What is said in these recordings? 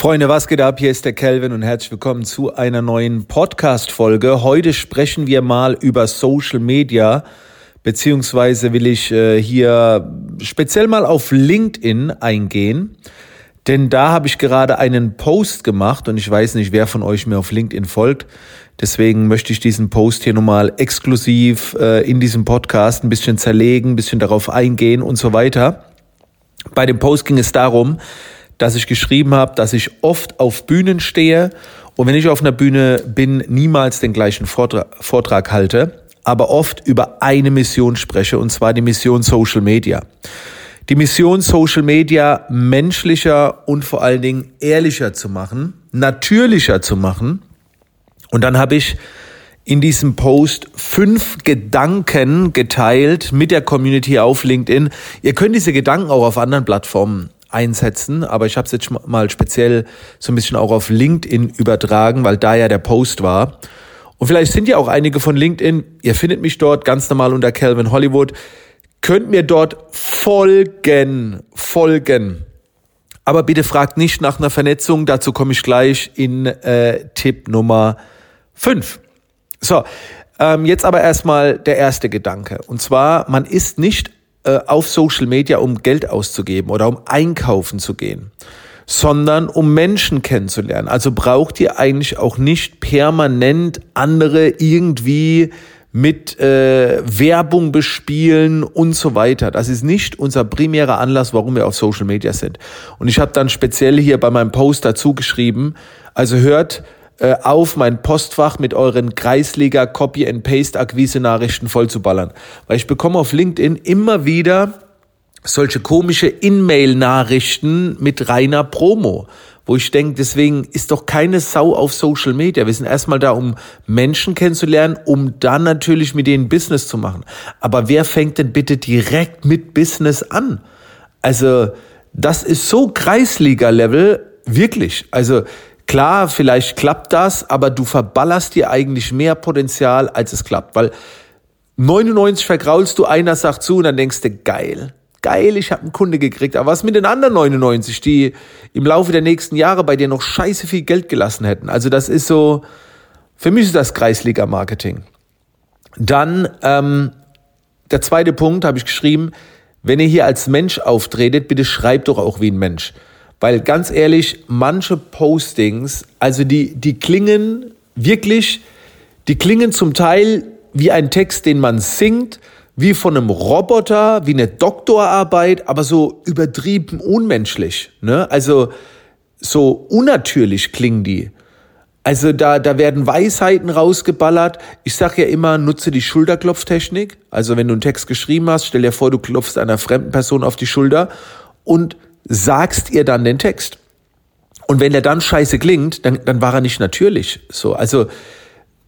Freunde, was geht ab? Hier ist der Kelvin und herzlich willkommen zu einer neuen Podcast-Folge. Heute sprechen wir mal über Social Media, beziehungsweise will ich äh, hier speziell mal auf LinkedIn eingehen. Denn da habe ich gerade einen Post gemacht und ich weiß nicht, wer von euch mir auf LinkedIn folgt. Deswegen möchte ich diesen Post hier nochmal exklusiv äh, in diesem Podcast ein bisschen zerlegen, ein bisschen darauf eingehen und so weiter. Bei dem Post ging es darum, dass ich geschrieben habe, dass ich oft auf Bühnen stehe und wenn ich auf einer Bühne bin, niemals den gleichen Vortrag, Vortrag halte, aber oft über eine Mission spreche und zwar die Mission Social Media. Die Mission Social Media menschlicher und vor allen Dingen ehrlicher zu machen, natürlicher zu machen. Und dann habe ich in diesem Post fünf Gedanken geteilt mit der Community auf LinkedIn. Ihr könnt diese Gedanken auch auf anderen Plattformen einsetzen, aber ich habe es jetzt mal speziell so ein bisschen auch auf LinkedIn übertragen, weil da ja der Post war. Und vielleicht sind ja auch einige von LinkedIn, ihr findet mich dort ganz normal unter Calvin Hollywood, könnt mir dort folgen, folgen. Aber bitte fragt nicht nach einer Vernetzung, dazu komme ich gleich in äh, Tipp Nummer 5. So, ähm, jetzt aber erstmal der erste Gedanke. Und zwar, man ist nicht äh, auf Social Media, um Geld auszugeben oder um einkaufen zu gehen, sondern um Menschen kennenzulernen. Also braucht ihr eigentlich auch nicht permanent andere irgendwie mit äh, Werbung bespielen und so weiter. Das ist nicht unser primärer Anlass, warum wir auf Social Media sind. Und ich habe dann speziell hier bei meinem Post dazu geschrieben, also hört äh, auf, mein Postfach mit euren Kreisliga Copy and Paste Akquise Nachrichten vollzuballern, weil ich bekomme auf LinkedIn immer wieder solche komische In-Mail Nachrichten mit reiner Promo, wo ich denke, deswegen ist doch keine Sau auf Social Media. Wir sind erstmal da, um Menschen kennenzulernen, um dann natürlich mit denen Business zu machen. Aber wer fängt denn bitte direkt mit Business an? Also, das ist so Kreisliga-Level, wirklich. Also, Klar, vielleicht klappt das, aber du verballerst dir eigentlich mehr Potenzial, als es klappt. Weil 99 vergraulst du, einer sagt zu und dann denkst du, geil, geil, ich habe einen Kunde gekriegt. Aber was mit den anderen 99, die im Laufe der nächsten Jahre bei dir noch scheiße viel Geld gelassen hätten? Also das ist so, für mich ist das Kreisliga-Marketing. Dann ähm, der zweite Punkt habe ich geschrieben, wenn ihr hier als Mensch auftretet, bitte schreibt doch auch wie ein Mensch. Weil ganz ehrlich, manche Postings, also die, die klingen wirklich, die klingen zum Teil wie ein Text, den man singt, wie von einem Roboter, wie eine Doktorarbeit, aber so übertrieben unmenschlich. Ne? Also so unnatürlich klingen die. Also da, da werden Weisheiten rausgeballert. Ich sage ja immer, nutze die Schulterklopftechnik. Also wenn du einen Text geschrieben hast, stell dir vor, du klopfst einer fremden Person auf die Schulter und sagst ihr dann den Text. Und wenn der dann scheiße klingt, dann, dann war er nicht natürlich. So, also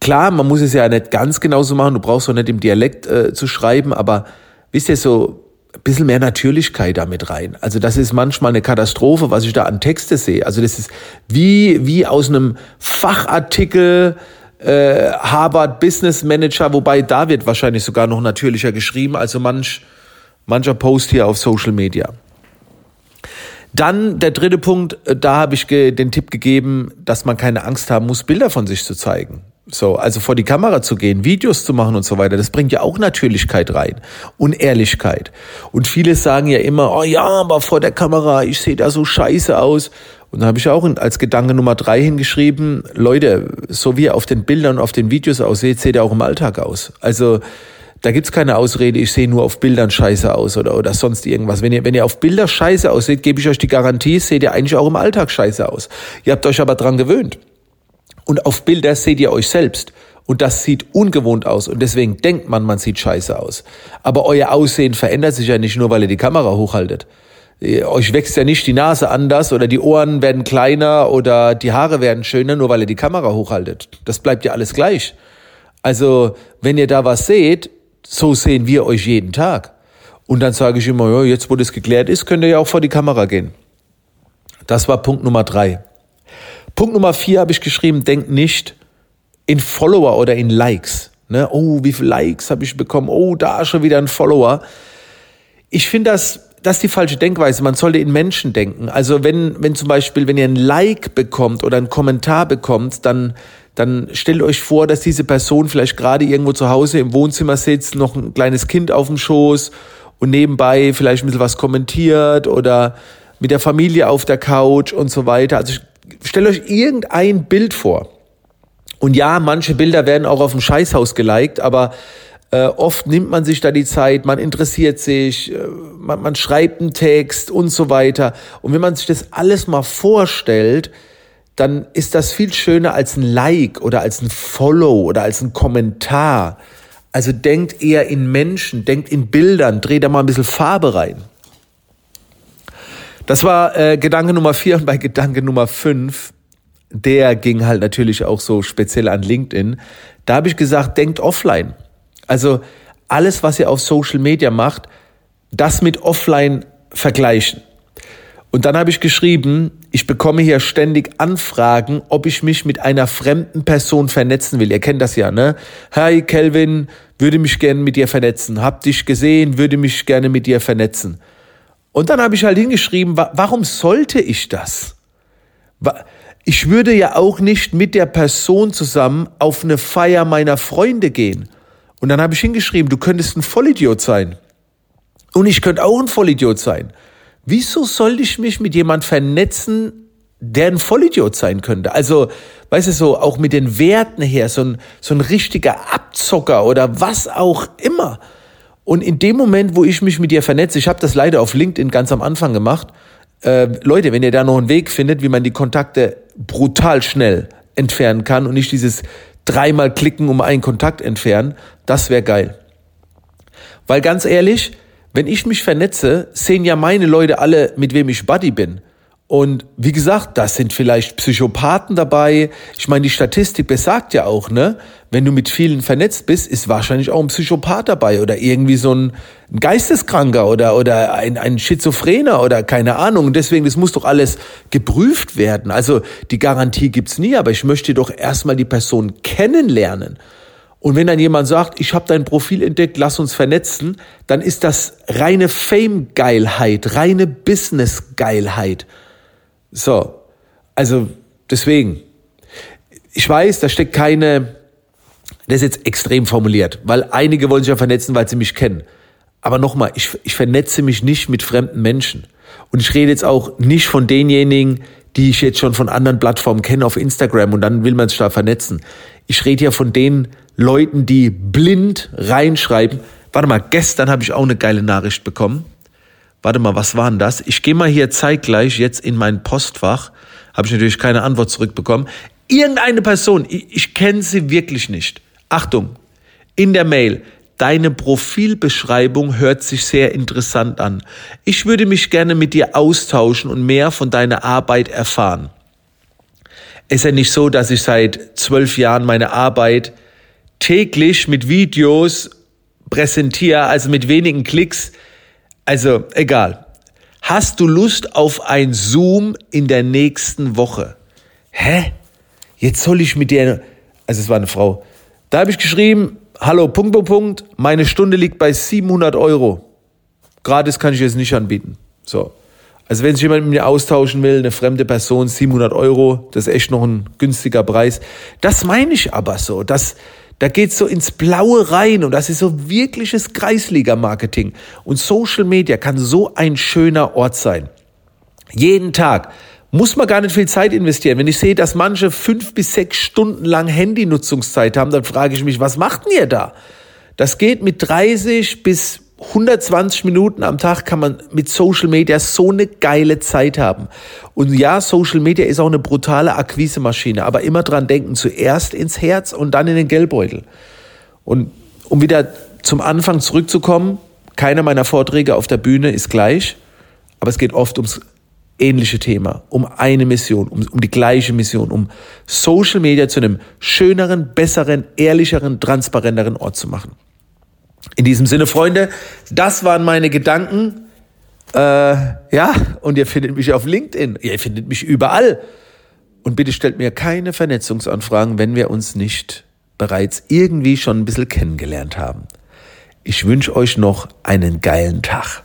klar, man muss es ja nicht ganz genauso machen. Du brauchst auch nicht im Dialekt äh, zu schreiben, aber wisst ihr so ein bisschen mehr Natürlichkeit damit rein. Also das ist manchmal eine Katastrophe, was ich da an Texte sehe. Also das ist wie wie aus einem Fachartikel äh, Harvard Business Manager, wobei da wird wahrscheinlich sogar noch natürlicher geschrieben, also manch mancher Post hier auf Social Media. Dann der dritte Punkt, äh, da habe ich den Tipp gegeben, dass man keine Angst haben muss, Bilder von sich zu zeigen. So, also vor die Kamera zu gehen, Videos zu machen und so weiter, das bringt ja auch Natürlichkeit rein und Ehrlichkeit. Und viele sagen ja immer, oh ja, aber vor der Kamera, ich sehe da so scheiße aus. Und da habe ich auch als Gedanke Nummer drei hingeschrieben, Leute, so wie ihr auf den Bildern und auf den Videos aussieht, seht ihr auch im Alltag aus. Also da gibt's keine Ausrede, ich sehe nur auf Bildern scheiße aus oder, oder sonst irgendwas. Wenn ihr, wenn ihr auf Bilder scheiße aussieht, gebe ich euch die Garantie, seht ihr eigentlich auch im Alltag scheiße aus. Ihr habt euch aber dran gewöhnt. Und auf Bilder seht ihr euch selbst. Und das sieht ungewohnt aus. Und deswegen denkt man, man sieht scheiße aus. Aber euer Aussehen verändert sich ja nicht nur, weil ihr die Kamera hochhaltet. Euch wächst ja nicht die Nase anders oder die Ohren werden kleiner oder die Haare werden schöner, nur weil ihr die Kamera hochhaltet. Das bleibt ja alles gleich. Also, wenn ihr da was seht, so sehen wir euch jeden Tag. Und dann sage ich immer, ja, jetzt wo das geklärt ist, könnt ihr ja auch vor die Kamera gehen. Das war Punkt Nummer drei. Punkt Nummer vier habe ich geschrieben, denkt nicht in Follower oder in Likes. Ne? Oh, wie viele Likes habe ich bekommen? Oh, da schon wieder ein Follower. Ich finde das das ist die falsche Denkweise. Man sollte in Menschen denken. Also wenn, wenn zum Beispiel, wenn ihr ein Like bekommt oder einen Kommentar bekommt, dann, dann stellt euch vor, dass diese Person vielleicht gerade irgendwo zu Hause im Wohnzimmer sitzt, noch ein kleines Kind auf dem Schoß und nebenbei vielleicht ein bisschen was kommentiert oder mit der Familie auf der Couch und so weiter. Also stellt euch irgendein Bild vor. Und ja, manche Bilder werden auch auf dem Scheißhaus geliked, aber äh, oft nimmt man sich da die Zeit, man interessiert sich, äh, man, man schreibt einen Text und so weiter. Und wenn man sich das alles mal vorstellt, dann ist das viel schöner als ein Like oder als ein Follow oder als ein Kommentar. Also denkt eher in Menschen, denkt in Bildern, dreht da mal ein bisschen Farbe rein. Das war äh, Gedanke Nummer vier und bei Gedanke Nummer fünf, der ging halt natürlich auch so speziell an LinkedIn. Da habe ich gesagt, denkt offline. Also alles, was ihr auf Social Media macht, das mit offline vergleichen. Und dann habe ich geschrieben, ich bekomme hier ständig Anfragen, ob ich mich mit einer fremden Person vernetzen will. Ihr kennt das ja, ne? Hi Kelvin, würde mich gerne mit dir vernetzen. Hab dich gesehen, würde mich gerne mit dir vernetzen. Und dann habe ich halt hingeschrieben, warum sollte ich das? Ich würde ja auch nicht mit der Person zusammen auf eine Feier meiner Freunde gehen. Und dann habe ich hingeschrieben, du könntest ein Vollidiot sein. Und ich könnte auch ein Vollidiot sein. Wieso soll ich mich mit jemand vernetzen, der ein Vollidiot sein könnte? Also, weißt du, so auch mit den Werten her, so ein, so ein richtiger Abzocker oder was auch immer. Und in dem Moment, wo ich mich mit dir vernetze, ich habe das leider auf LinkedIn ganz am Anfang gemacht, äh, Leute, wenn ihr da noch einen Weg findet, wie man die Kontakte brutal schnell entfernen kann und nicht dieses dreimal klicken um einen Kontakt entfernen, das wäre geil. Weil ganz ehrlich, wenn ich mich vernetze, sehen ja meine Leute alle, mit wem ich Buddy bin. Und wie gesagt, das sind vielleicht Psychopathen dabei. Ich meine, die Statistik besagt ja auch, ne? Wenn du mit vielen vernetzt bist, ist wahrscheinlich auch ein Psychopath dabei oder irgendwie so ein Geisteskranker oder, oder ein, ein Schizophrener oder keine Ahnung. Deswegen, das muss doch alles geprüft werden. Also die Garantie gibt's nie, aber ich möchte doch erstmal die Person kennenlernen. Und wenn dann jemand sagt, ich habe dein Profil entdeckt, lass uns vernetzen, dann ist das reine Fame-Geilheit, reine Business-Geilheit. So, also deswegen, ich weiß, da steckt keine, das ist jetzt extrem formuliert, weil einige wollen sich ja vernetzen, weil sie mich kennen. Aber nochmal, ich, ich vernetze mich nicht mit fremden Menschen. Und ich rede jetzt auch nicht von denjenigen, die ich jetzt schon von anderen Plattformen kenne auf Instagram und dann will man sich da vernetzen. Ich rede ja von den Leuten, die blind reinschreiben. Warte mal, gestern habe ich auch eine geile Nachricht bekommen. Warte mal, was war denn das? Ich gehe mal hier zeitgleich jetzt in mein Postfach. Habe ich natürlich keine Antwort zurückbekommen. Irgendeine Person, ich, ich kenne sie wirklich nicht. Achtung, in der Mail. Deine Profilbeschreibung hört sich sehr interessant an. Ich würde mich gerne mit dir austauschen und mehr von deiner Arbeit erfahren. Ist ja nicht so, dass ich seit zwölf Jahren meine Arbeit täglich mit Videos präsentiere, also mit wenigen Klicks also, egal. Hast du Lust auf ein Zoom in der nächsten Woche? Hä? Jetzt soll ich mit dir, also es war eine Frau. Da habe ich geschrieben, hallo, Punkt, Punkt, Punkt, meine Stunde liegt bei 700 Euro. Gratis kann ich jetzt nicht anbieten. So. Also wenn sich jemand mit mir austauschen will, eine fremde Person, 700 Euro, das ist echt noch ein günstiger Preis. Das meine ich aber so, dass, da geht's so ins Blaue rein und das ist so wirkliches Kreisliga-Marketing. Und Social Media kann so ein schöner Ort sein. Jeden Tag muss man gar nicht viel Zeit investieren. Wenn ich sehe, dass manche fünf bis sechs Stunden lang Handynutzungszeit haben, dann frage ich mich, was macht denn ihr da? Das geht mit 30 bis 120 Minuten am Tag kann man mit Social Media so eine geile Zeit haben. Und ja, Social Media ist auch eine brutale Akquise-Maschine, aber immer dran denken, zuerst ins Herz und dann in den Geldbeutel. Und um wieder zum Anfang zurückzukommen, keiner meiner Vorträge auf der Bühne ist gleich, aber es geht oft ums ähnliche Thema, um eine Mission, um, um die gleiche Mission, um Social Media zu einem schöneren, besseren, ehrlicheren, transparenteren Ort zu machen. In diesem Sinne, Freunde, das waren meine Gedanken. Äh, ja, und ihr findet mich auf LinkedIn. Ihr findet mich überall. Und bitte stellt mir keine Vernetzungsanfragen, wenn wir uns nicht bereits irgendwie schon ein bisschen kennengelernt haben. Ich wünsche euch noch einen geilen Tag.